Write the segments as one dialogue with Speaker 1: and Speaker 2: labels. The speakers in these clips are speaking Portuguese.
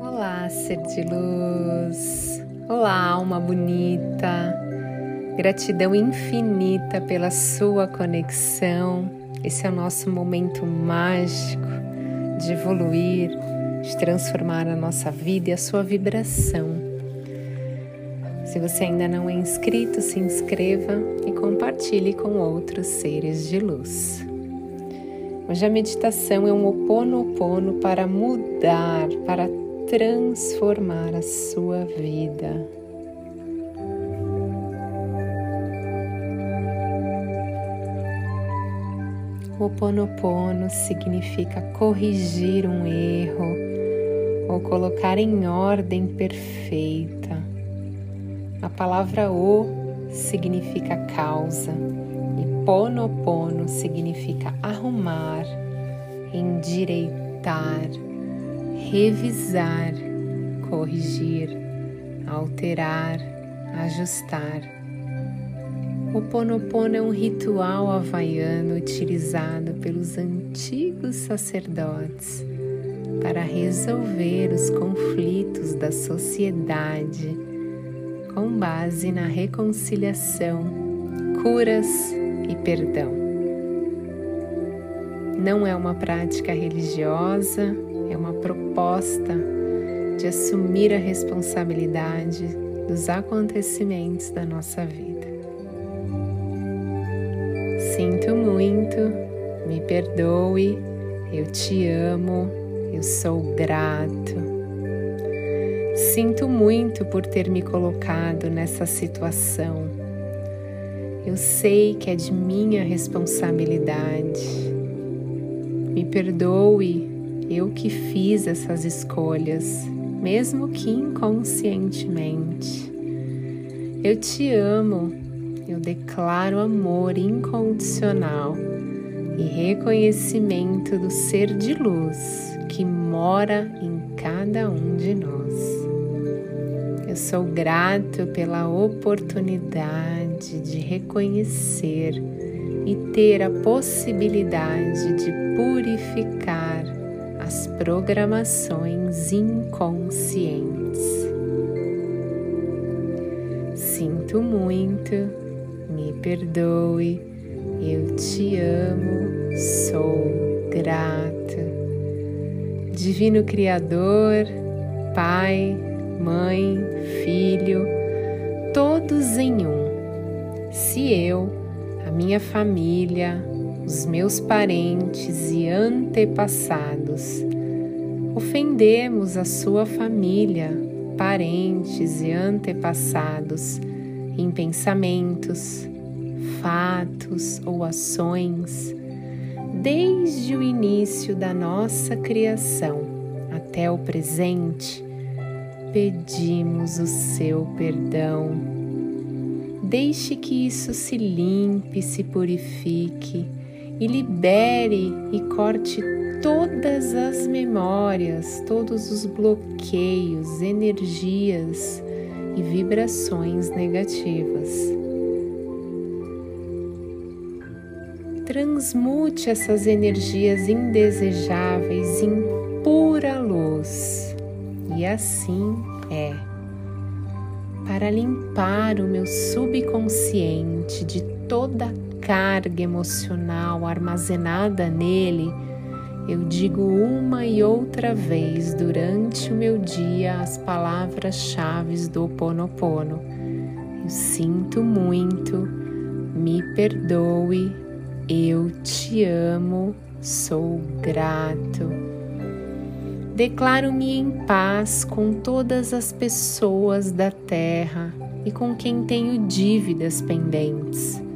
Speaker 1: Olá, ser de luz. Olá, alma bonita. Gratidão infinita pela sua conexão. Esse é o nosso momento mágico de evoluir, de transformar a nossa vida e a sua vibração. Se você ainda não é inscrito, se inscreva e compartilhe com outros seres de luz. Hoje a meditação é um oponopono para mudar, para transformar a sua vida. O Ponopono significa corrigir um erro ou colocar em ordem perfeita. A palavra O significa causa e Ponopono significa arrumar, endireitar, revisar, corrigir, alterar, ajustar. O Ponopono é um ritual havaiano utilizado pelos antigos sacerdotes para resolver os conflitos da sociedade com base na reconciliação, curas e perdão. Não é uma prática religiosa, é uma proposta de assumir a responsabilidade dos acontecimentos da nossa vida. Sinto muito, me perdoe, eu te amo, eu sou grato. Sinto muito por ter me colocado nessa situação. Eu sei que é de minha responsabilidade. Me perdoe, eu que fiz essas escolhas, mesmo que inconscientemente. Eu te amo eu declaro amor incondicional e reconhecimento do ser de luz que mora em cada um de nós. Eu sou grato pela oportunidade de reconhecer e ter a possibilidade de purificar as programações inconscientes. Sinto muito me perdoe, eu te amo, sou grata. Divino Criador, Pai, Mãe, Filho, todos em um. Se eu, a minha família, os meus parentes e antepassados ofendemos a sua família, parentes e antepassados em pensamentos, fatos ou ações, desde o início da nossa criação até o presente, pedimos o seu perdão. Deixe que isso se limpe, se purifique e libere e corte todas as memórias, todos os bloqueios, energias e vibrações negativas. Transmute essas energias indesejáveis em pura luz, e assim é. Para limpar o meu subconsciente de toda carga emocional armazenada nele, eu digo uma e outra vez durante o meu dia as palavras-chave do Ho Oponopono. Eu sinto muito, me perdoe, eu te amo, sou grato. Declaro-me em paz com todas as pessoas da terra e com quem tenho dívidas pendentes.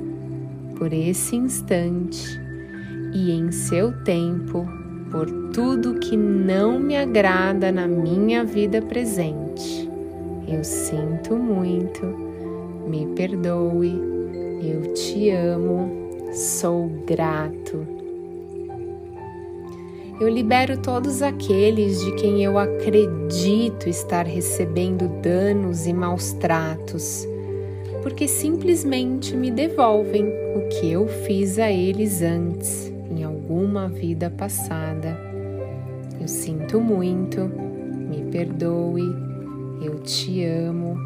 Speaker 1: Por esse instante e em seu tempo, por tudo que não me agrada na minha vida presente. Eu sinto muito, me perdoe, eu te amo, sou grato. Eu libero todos aqueles de quem eu acredito estar recebendo danos e maus tratos, porque simplesmente me devolvem o que eu fiz a eles antes em alguma vida passada. Eu sinto muito, me perdoe, eu te amo,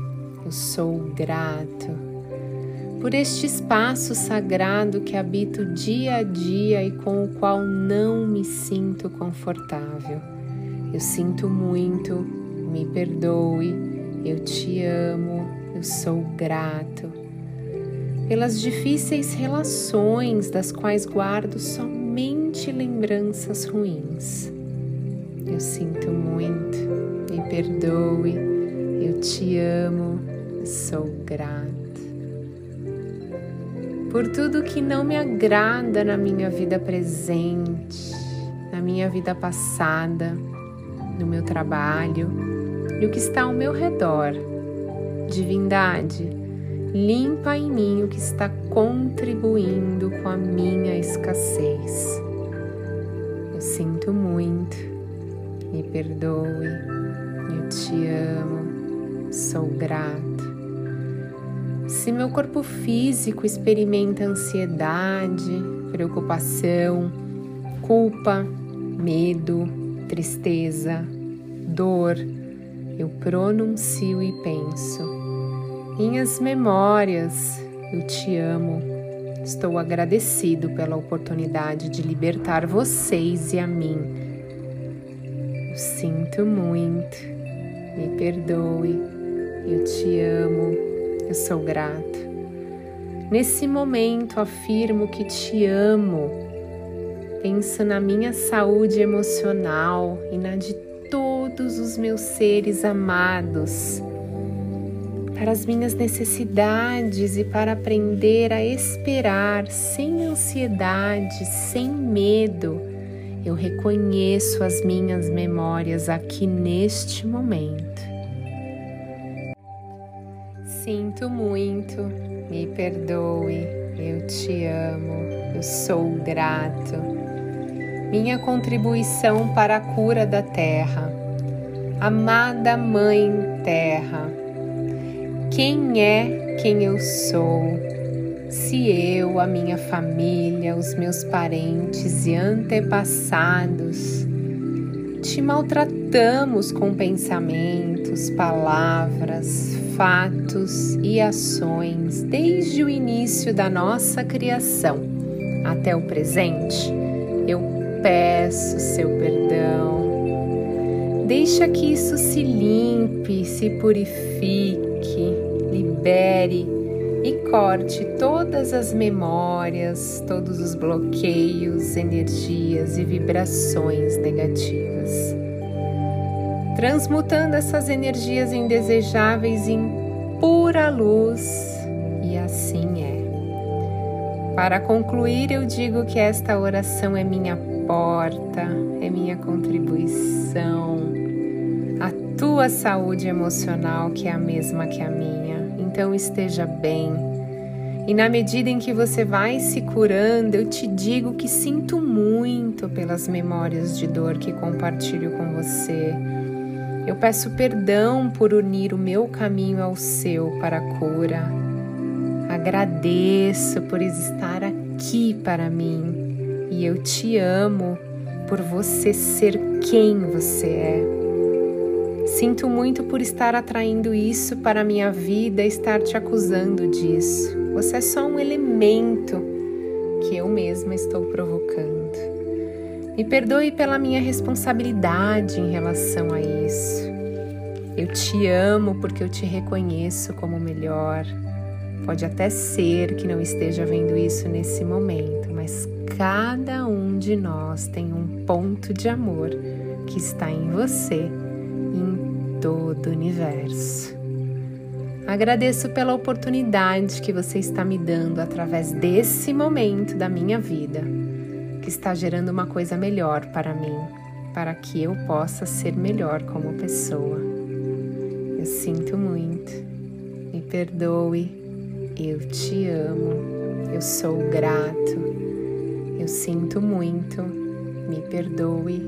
Speaker 1: eu sou grato por este espaço sagrado que habito dia a dia e com o qual não me sinto confortável. Eu sinto muito, me perdoe, eu te amo, eu sou grato. Pelas difíceis relações das quais guardo somente lembranças ruins. Eu sinto muito, me perdoe, eu te amo, eu sou grato por tudo que não me agrada na minha vida presente, na minha vida passada, no meu trabalho e o que está ao meu redor. Divindade, limpa em mim o que está contribuindo com a minha escassez. Eu sinto muito, me perdoe, eu te amo, sou grato. Se meu corpo físico experimenta ansiedade, preocupação, culpa, medo, tristeza, dor, eu pronuncio e penso. Minhas memórias, eu te amo. Estou agradecido pela oportunidade de libertar vocês e a mim. Eu sinto muito, me perdoe, eu te amo eu sou grato. Nesse momento afirmo que te amo. Penso na minha saúde emocional e na de todos os meus seres amados. Para as minhas necessidades e para aprender a esperar sem ansiedade, sem medo, eu reconheço as minhas memórias aqui neste momento. Sinto muito, me perdoe, eu te amo, eu sou grato. Minha contribuição para a cura da terra. Amada Mãe Terra, quem é quem eu sou? Se eu, a minha família, os meus parentes e antepassados te maltratamos com pensamentos, palavras, fatos e ações desde o início da nossa criação até o presente, peço seu perdão. Deixa que isso se limpe, se purifique, libere e corte todas as memórias, todos os bloqueios, energias e vibrações negativas transmutando essas energias indesejáveis em pura luz, e assim é. Para concluir, eu digo que esta oração é minha porta, é minha contribuição, a tua saúde emocional, que é a mesma que a minha. Então esteja bem. E na medida em que você vai se curando, eu te digo que sinto muito pelas memórias de dor que compartilho com você eu peço perdão por unir o meu caminho ao seu para a cura. Agradeço por estar aqui para mim e eu te amo por você ser quem você é. Sinto muito por estar atraindo isso para a minha vida e estar te acusando disso. Você é só um elemento que eu mesma estou provocando. Me perdoe pela minha responsabilidade em relação a isso. Eu te amo porque eu te reconheço como melhor. Pode até ser que não esteja vendo isso nesse momento, mas cada um de nós tem um ponto de amor que está em você e em todo o universo. Agradeço pela oportunidade que você está me dando através desse momento da minha vida que está gerando uma coisa melhor para mim, para que eu possa ser melhor como pessoa. Eu sinto muito, me perdoe, eu te amo, eu sou grato, eu sinto muito, me perdoe,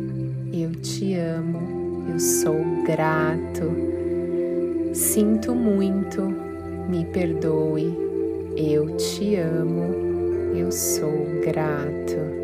Speaker 1: eu te amo, eu sou grato, sinto muito, me perdoe, eu te amo, eu sou grato.